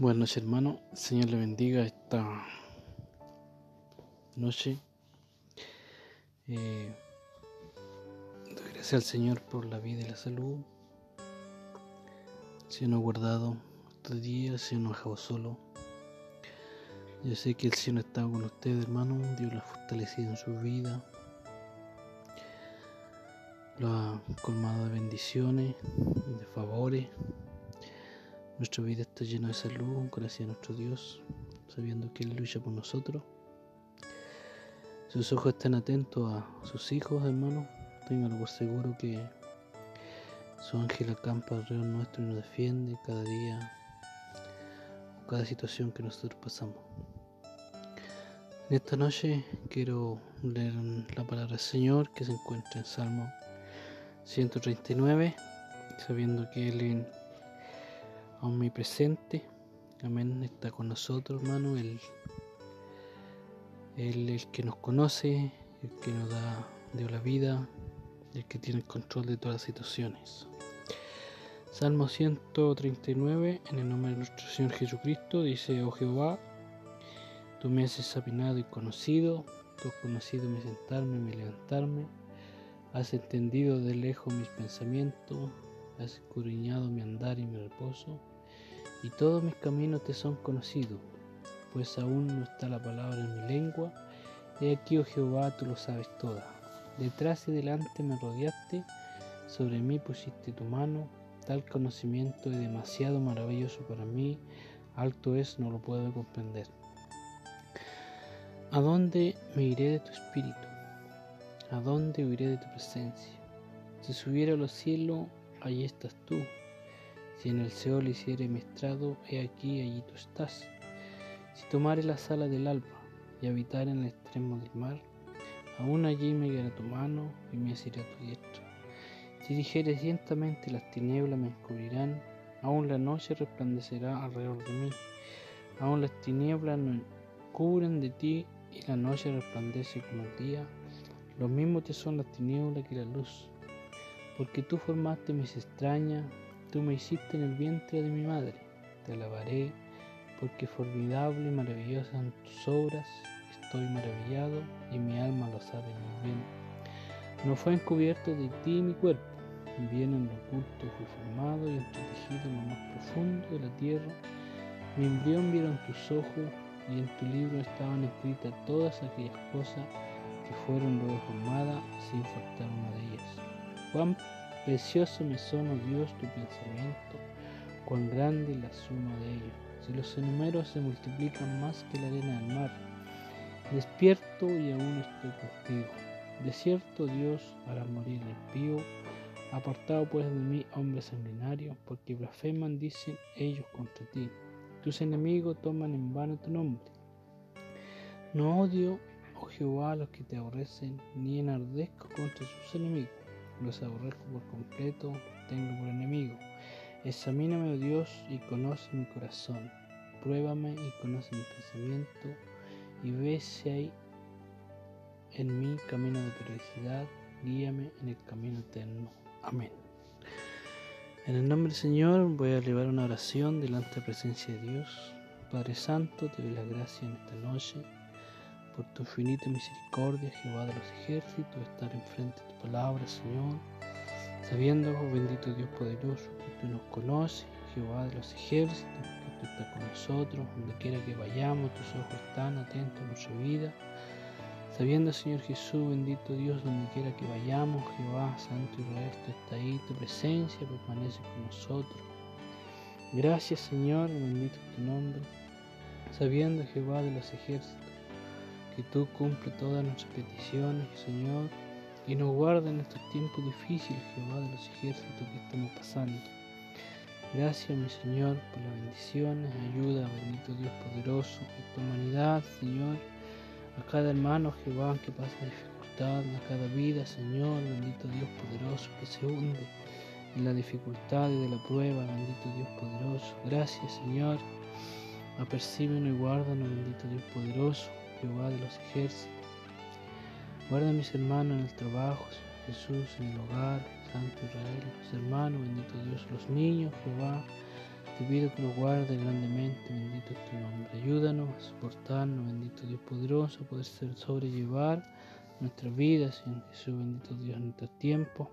Buenas noches hermano, Señor le bendiga esta noche. Eh, gracias al Señor por la vida y la salud. Se nos ha guardado estos días, se nos ha dejado solo. Yo sé que el Señor está con ustedes hermano, Dios lo ha fortalecido en su vida. Lo ha colmado de bendiciones, de favores. Nuestra vida está llena de salud, gracias a nuestro Dios, sabiendo que Él lucha por nosotros. Sus ojos están atentos a sus hijos, hermanos. Ténganlo por seguro que su ángel acampa alrededor nuestro y nos defiende cada día, cada situación que nosotros pasamos. En esta noche quiero leer la palabra del Señor que se encuentra en Salmo 139, sabiendo que Él omnipresente. Amén. Está con nosotros, hermano. Él, el que nos conoce, el que nos da dio la vida, el que tiene el control de todas las situaciones. Salmo 139, en el nombre de nuestro Señor Jesucristo, dice, oh Jehová, tú me has examinado y conocido, tú has conocido mi sentarme y mi levantarme, has entendido de lejos mis pensamientos, has escudriñado mi andar y mi reposo, y todos mis caminos te son conocidos, pues aún no está la palabra en mi lengua. He aquí, oh Jehová, tú lo sabes toda. Detrás y delante me rodeaste, sobre mí pusiste tu mano. Tal conocimiento es demasiado maravilloso para mí, alto es, no lo puedo comprender. ¿A dónde me iré de tu espíritu? ¿A dónde huiré de tu presencia? Si subiera a los cielos, allí estás tú. Si en el Seol hiciere mi estrado, he aquí, allí tú estás. Si tomare la sala del alba y habitar en el extremo del mar, aún allí me guiará tu mano y me asirá tu diestra. Si dijere ciertamente las tinieblas me encubrirán, aún la noche resplandecerá alrededor de mí. Aún las tinieblas no cubren de ti y la noche resplandece como el día. Lo mismo te son las tinieblas que la luz, porque tú formaste mis extrañas Tú me hiciste en el vientre de mi madre. Te alabaré, porque formidable y maravillosa son tus obras. Estoy maravillado y mi alma lo sabe muy bien. No fue encubierto de ti mi cuerpo. Bien en lo oculto fui formado y entretejido en lo más profundo de la tierra. Mi embrión vieron tus ojos y en tu libro estaban escritas todas aquellas cosas que fueron luego formadas sin faltar una de ellas. Precioso me son, oh Dios, tu pensamiento, cuán grande la suma de ellos. Si los números se multiplican más que la arena del mar, despierto y aún estoy contigo. De cierto, Dios hará morir el impío, apartado pues de mí, hombre sanguinario, porque blasfeman, dicen ellos contra ti. Tus enemigos toman en vano tu nombre. No odio, oh Jehová, a los que te aborrecen, ni enardezco contra sus enemigos los aborrezco por completo, tengo por enemigo. Examíname, oh Dios, y conoce mi corazón. Pruébame y conoce mi pensamiento, y ve si hay en mí camino de felicidad, guíame en el camino eterno. Amén. En el nombre del Señor voy a elevar una oración delante de la presencia de Dios. Padre Santo, te doy la gracia en esta noche por tu infinita misericordia, Jehová de los ejércitos, estar enfrente de tu palabra, Señor, sabiendo, oh bendito Dios poderoso, que tú nos conoces, Jehová de los ejércitos, que tú estás con nosotros, donde quiera que vayamos, tus ojos están atentos a nuestra vida, sabiendo, Señor Jesús, bendito Dios, donde quiera que vayamos, Jehová, Santo Israel, tú está ahí, tu presencia permanece con nosotros. Gracias, Señor, bendito tu nombre, sabiendo, Jehová de los ejércitos, que tú cumple todas nuestras peticiones, Señor, y nos guarda en estos tiempos difíciles, Jehová de los ejércitos que estamos pasando. Gracias, mi Señor, por las bendiciones, ayuda, bendito Dios poderoso, esta humanidad, Señor, a cada hermano, Jehová, que pasa dificultad, a cada vida, Señor, bendito Dios poderoso, que se hunde en la dificultad y de la prueba, bendito Dios poderoso. Gracias, Señor, apercíbenos y guárdanos, los. Guarda a mis hermanos en el trabajo, Jesús en el hogar, Santo Israel, los hermanos, bendito Dios, los niños, Jehová. te pido que nos guarde grandemente, bendito es tu nombre. Ayúdanos a soportarnos, bendito Dios poderoso, poder ser sobrellevar nuestras vidas, Señor Jesús, bendito Dios, en nuestros tiempos.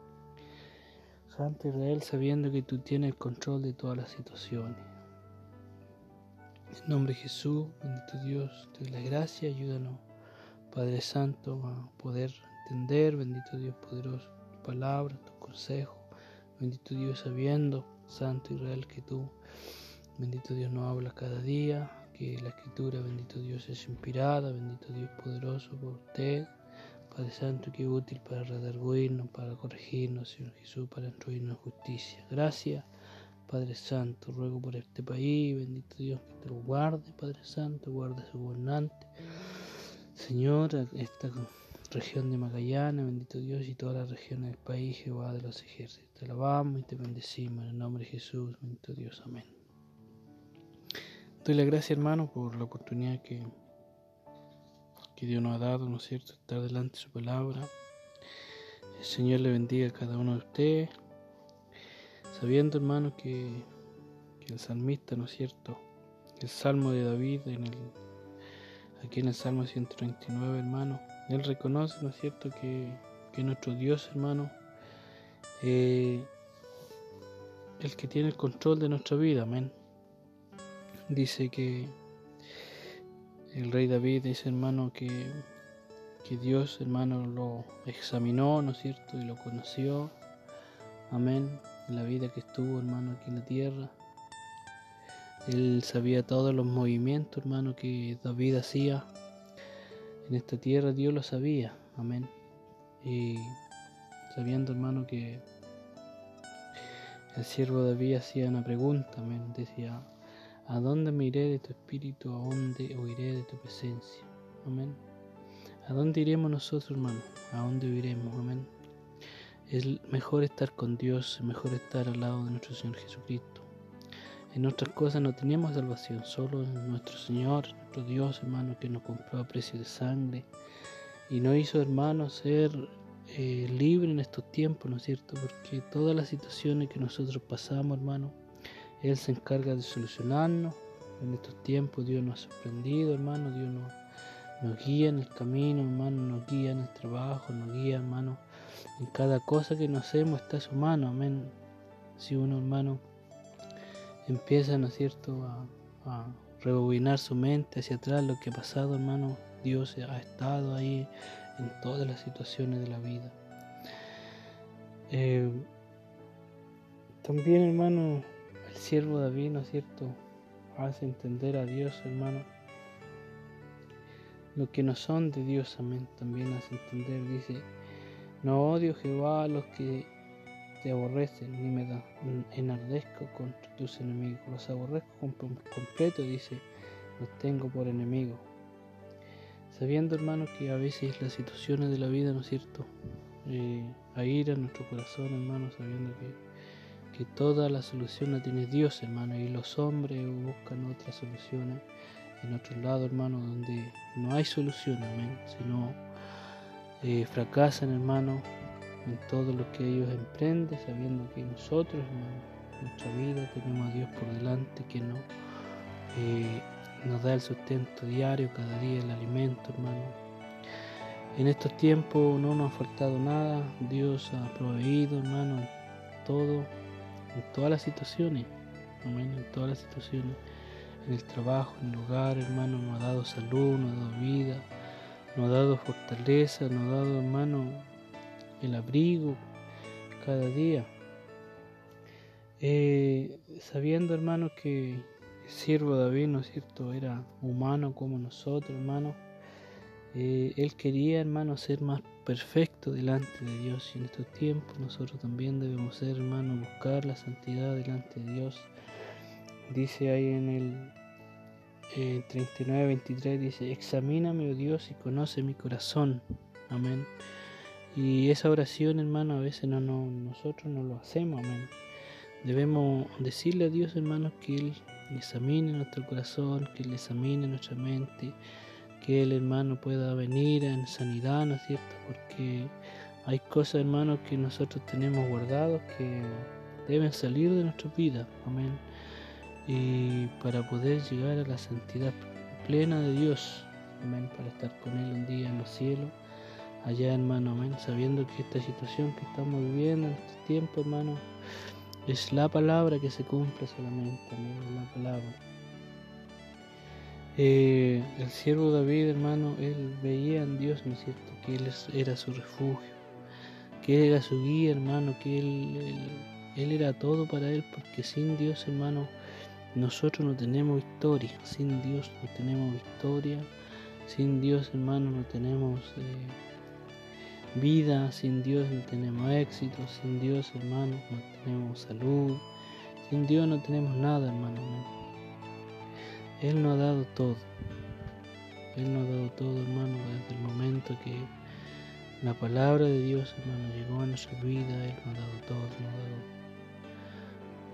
Santo Israel, sabiendo que tú tienes el control de todas las situaciones. En nombre de Jesús, bendito Dios, te doy la gracia, ayúdanos, Padre Santo, a poder entender, bendito Dios poderoso, tu palabra, tu consejo, bendito Dios, sabiendo, Santo Israel, que tú, bendito Dios, nos habla cada día, que la escritura, bendito Dios, es inspirada, bendito Dios poderoso por usted, Padre Santo, que útil para redarguirnos, para corregirnos, Señor Jesús, para instruirnos en justicia. Gracias Padre Santo, ruego por este país, bendito Dios, que te lo guarde, Padre Santo, guarde su gobernante. Señor, esta región de Magallanes, bendito Dios, y todas las regiones del país, Jehová de los ejércitos. Te alabamos y te bendecimos en el nombre de Jesús, bendito Dios, amén. Doy la gracia, hermano, por la oportunidad que, que Dios nos ha dado, ¿no es cierto?, estar delante de su palabra. El Señor le bendiga a cada uno de ustedes sabiendo hermano que, el salmista, ¿no es cierto? El salmo de David, en el, aquí en el salmo 139, hermano, él reconoce, ¿no es cierto?, que, nuestro Dios, hermano, eh, el que tiene el control de nuestra vida, amén. Dice que el rey David dice, hermano, que, que Dios, hermano, lo examinó, ¿no es cierto?, y lo conoció, amén la vida que estuvo, hermano, aquí en la tierra. Él sabía todos los movimientos, hermano, que David hacía en esta tierra. Dios lo sabía, amén. Y sabiendo, hermano, que el siervo David hacía una pregunta, amén. Decía, ¿a dónde me iré de tu espíritu? ¿A dónde huiré de tu presencia? Amén. ¿A dónde iremos nosotros, hermano? ¿A dónde huiremos? Amén. Es mejor estar con Dios, es mejor estar al lado de nuestro Señor Jesucristo. En nuestras cosas no tenemos salvación, solo en nuestro Señor, nuestro Dios, hermano, que nos compró a precio de sangre y nos hizo, hermano, ser eh, libre en estos tiempos, ¿no es cierto? Porque todas las situaciones que nosotros pasamos, hermano, Él se encarga de solucionarnos. En estos tiempos Dios nos ha sorprendido, hermano, Dios nos, nos guía en el camino, hermano, nos guía en el trabajo, nos guía, hermano, en cada cosa que nos hacemos está su mano, amén. Si uno, hermano, empieza, ¿no es cierto?, a, a rebobinar su mente hacia atrás, lo que ha pasado, hermano, Dios ha estado ahí en todas las situaciones de la vida. Eh, también, hermano, el siervo David, ¿no es cierto?, hace entender a Dios, hermano, lo que no son de Dios, amén, también hace entender, dice, no odio Jehová a los que te aborrecen, ni me enardezco contra tus enemigos. Los aborrezco completo, dice, los tengo por enemigos. Sabiendo, hermano, que a veces las situaciones de la vida, ¿no es cierto? Eh, a nuestro corazón, hermano, sabiendo que, que toda la solución la tiene Dios, hermano, y los hombres buscan otras soluciones en otro lado, hermano, donde no hay solución, amén, sino eh, fracasan, hermano, en todo lo que ellos emprenden, sabiendo que nosotros, en nuestra vida, tenemos a Dios por delante que no, eh, nos da el sustento diario, cada día el alimento, hermano. En estos tiempos no nos ha faltado nada, Dios ha proveído, hermano, todo, en todas las situaciones, en todas las situaciones, en el trabajo, en el hogar, hermano, nos ha dado salud, nos ha dado vida nos ha dado fortaleza, nos ha dado, hermano, el abrigo cada día. Eh, sabiendo, hermano, que el siervo David, ¿no es cierto?, era humano como nosotros, hermano. Eh, él quería, hermano, ser más perfecto delante de Dios. Y en estos tiempos nosotros también debemos ser, hermano, buscar la santidad delante de Dios. Dice ahí en el 39-23 eh, dice, examíname, oh Dios, y conoce mi corazón. Amén. Y esa oración, hermano, a veces no, no, nosotros no lo hacemos. Amén. Debemos decirle a Dios, hermano, que Él examine nuestro corazón, que Él examine nuestra mente, que Él, hermano, pueda venir en sanidad, ¿no es cierto? Porque hay cosas, hermano, que nosotros tenemos guardados que deben salir de nuestra vida. Amén y para poder llegar a la santidad plena de Dios, amén, para estar con Él un día en los cielos, allá hermano, amén, sabiendo que esta situación que estamos viviendo en este tiempo, hermano, es la palabra que se cumple solamente, amén, es la palabra. Eh, el siervo David, hermano, él veía en Dios, ¿no es cierto?, que Él era su refugio, que Él era su guía, hermano, que él, él era todo para Él, porque sin Dios, hermano, nosotros no tenemos historia, sin Dios no tenemos victoria, sin Dios, hermano, no tenemos eh, vida, sin Dios no tenemos éxito, sin Dios, hermano, no tenemos salud, sin Dios no tenemos nada, hermano. Él nos ha dado todo. Él nos ha dado todo, hermano, desde el momento que la palabra de Dios, hermano, llegó a nuestra vida. Él nos ha dado todo, nos ha dado nos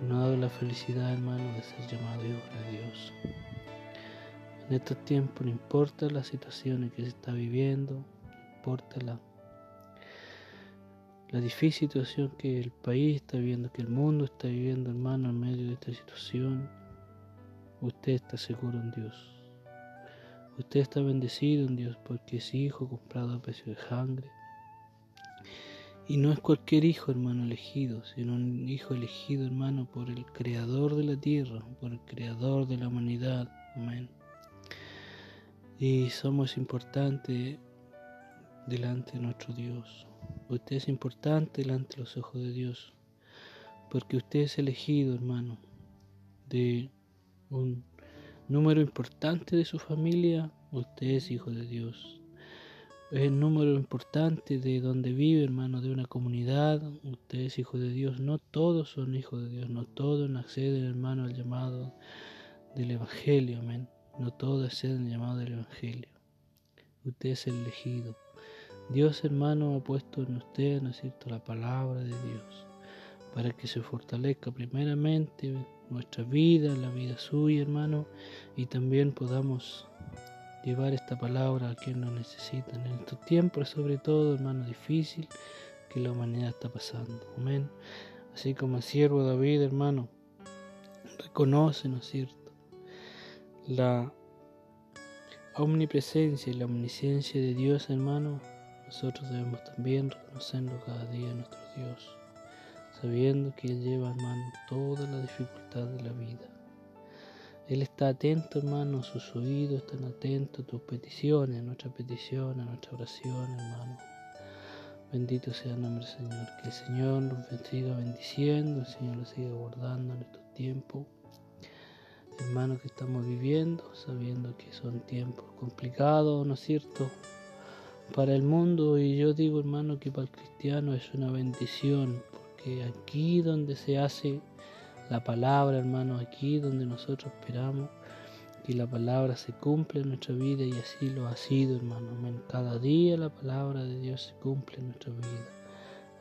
ha dado la felicidad, hermano, de ser llamado hijo de Dios. En estos tiempos no importa las situaciones que se está viviendo, no importa la, la difícil situación que el país está viviendo, que el mundo está viviendo, hermano, en medio de esta situación, usted está seguro en Dios. Usted está bendecido en Dios porque es hijo comprado a precio de sangre y no es cualquier hijo, hermano, elegido, sino un hijo elegido, hermano, por el creador de la tierra, por el creador de la humanidad. Amén. Y somos importantes delante de nuestro Dios. Usted es importante delante de los ojos de Dios, porque usted es elegido, hermano, de un número importante de su familia. Usted es hijo de Dios es el número importante de donde vive, hermano, de una comunidad. Usted es hijo de Dios. No todos son hijos de Dios. No todos acceden, hermano, al llamado del Evangelio. Amén. No todos acceden al llamado del Evangelio. Usted es el elegido. Dios, hermano, ha puesto en usted, ¿no es la palabra de Dios para que se fortalezca primeramente nuestra vida, la vida suya, hermano, y también podamos llevar esta palabra a quien lo necesita en estos tiempos, sobre todo, hermano, difícil que la humanidad está pasando. Amén. Así como el siervo David, hermano, reconoce, ¿no es cierto?, la omnipresencia y la omnisciencia de Dios, hermano, nosotros debemos también reconocerlo cada día a nuestro Dios, sabiendo que Él lleva, hermano, toda la dificultad de la vida. Él está atento, hermano, sus oídos están atentos a tus peticiones, a nuestra petición, a nuestra oración, hermano. Bendito sea el nombre del Señor. Que el Señor nos siga bendiciendo, el Señor lo siga guardando en estos tiempos. Hermano, que estamos viviendo, sabiendo que son tiempos complicados, ¿no es cierto? Para el mundo, y yo digo, hermano, que para el cristiano es una bendición, porque aquí donde se hace la palabra, hermano, aquí donde nosotros esperamos que la palabra se cumple en nuestra vida y así lo ha sido, hermano. Amén. Cada día la palabra de Dios se cumple en nuestra vida.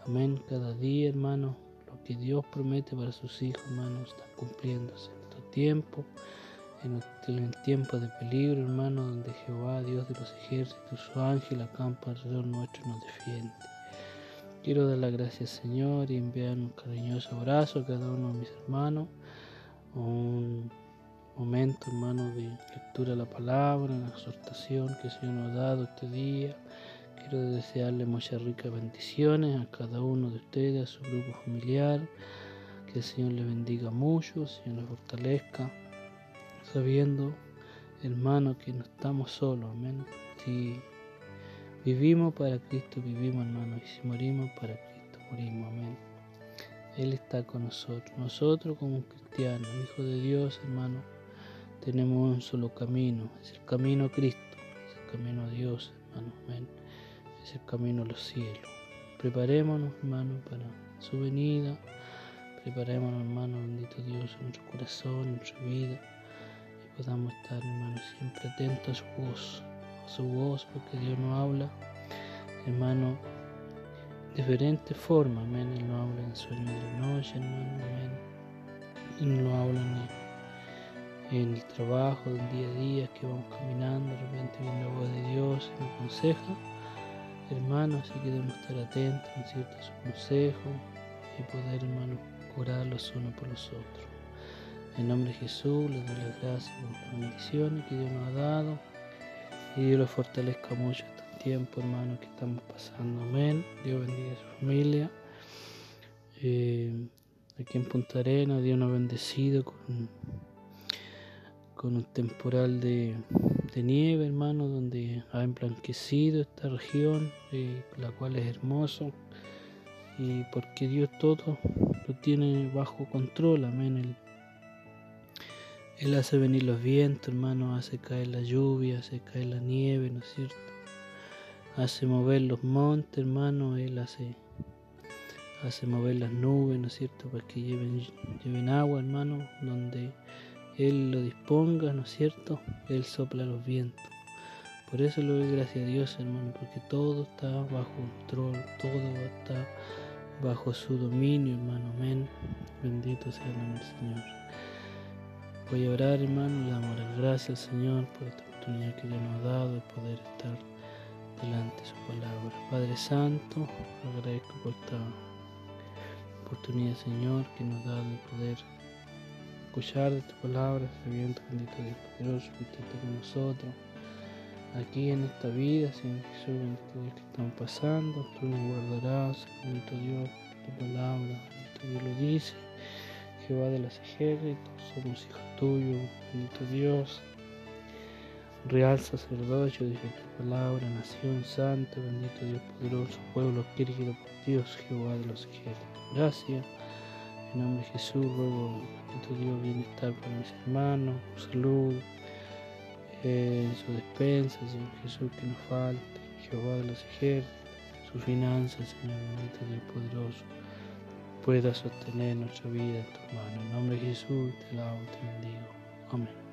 Amén. Cada día, hermano, lo que Dios promete para sus hijos, hermano, está cumpliéndose en estos tiempos, en el tiempo de peligro, hermano, donde Jehová, Dios de los ejércitos, su ángel acampa alrededor nuestro y nos defiende. Quiero dar las gracias, Señor, y enviar un cariñoso abrazo a cada uno de mis hermanos. Un momento, hermano, de lectura de la palabra, una exhortación que el Señor nos ha dado este día. Quiero desearle muchas ricas bendiciones a cada uno de ustedes, a su grupo familiar. Que el Señor le bendiga mucho, el Señor le fortalezca, sabiendo, hermano, que no estamos solos. Amén. Vivimos para Cristo, vivimos hermano, y si morimos para Cristo, morimos, amén. Él está con nosotros. Nosotros como cristianos, hijos de Dios, hermano, tenemos un solo camino, es el camino a Cristo, es el camino a Dios, hermano, amén. Es el camino a los cielos. Preparémonos, hermano, para su venida. Preparémonos, hermano, bendito Dios, en nuestro corazón, en nuestra vida, y podamos estar, hermano, siempre atentos a su voz su voz, porque Dios no habla, hermano, de diferentes formas, amén. Él no habla en sueño de la noche, hermano, amén. Él no habla en el trabajo, del día a día, que vamos caminando, de repente viene la voz de Dios y nos aconseja, hermano, así que debemos estar atentos, en cierto, a su consejo y poder, hermano, curar los unos por los otros. En nombre de Jesús les doy las gracias por las bendiciones que Dios nos ha dado y Dios los fortalezca mucho este tiempo, hermano, que estamos pasando. Amén. Dios bendiga a su familia. Eh, aquí en Punta Arena, Dios nos ha bendecido con, con un temporal de, nieve, hermano, donde ha emblanquecido esta región, eh, la cual es hermoso. Y porque Dios todo lo tiene bajo control, amén. Él hace venir los vientos, hermano, hace caer la lluvia, hace caer la nieve, ¿no es cierto? Hace mover los montes, hermano, Él hace, hace mover las nubes, ¿no es cierto? Para que lleven, lleven agua, hermano, donde Él lo disponga, ¿no es cierto? Él sopla los vientos. Por eso le doy gracias a Dios, hermano, porque todo está bajo control, todo está bajo su dominio, hermano. Amén. Bendito sea el Señor. Voy a orar, hermano, le damos las gracias, Señor, por esta oportunidad que Dios nos ha dado de poder estar delante de su palabra. Padre Santo, agradezco por esta oportunidad, Señor, que nos da de poder escuchar de tu palabra, sabiendo, bendito Dios poderoso, que esté con nosotros. Aquí en esta vida, Señor Jesús, bendito que estamos pasando, tú nos guardarás, bendito Dios, tu palabra, bendito Dios lo dice. Jehová de los ejércitos, somos hijos tuyos, bendito Dios. Real sacerdocio, dice tu palabra, nación santa, bendito Dios poderoso, pueblo querido por Dios, Jehová de los ejércitos. Gracias. En nombre de Jesús ruego, bendito Dios, bienestar para mis hermanos, salud, eh, en su despensa, Señor Jesús, que nos falte, Jehová de los ejércitos, sus finanzas, Señor bendito Dios poderoso pueda sostener nuestra vida en tu mano. En nombre de Jesús te la bendigo. Amén.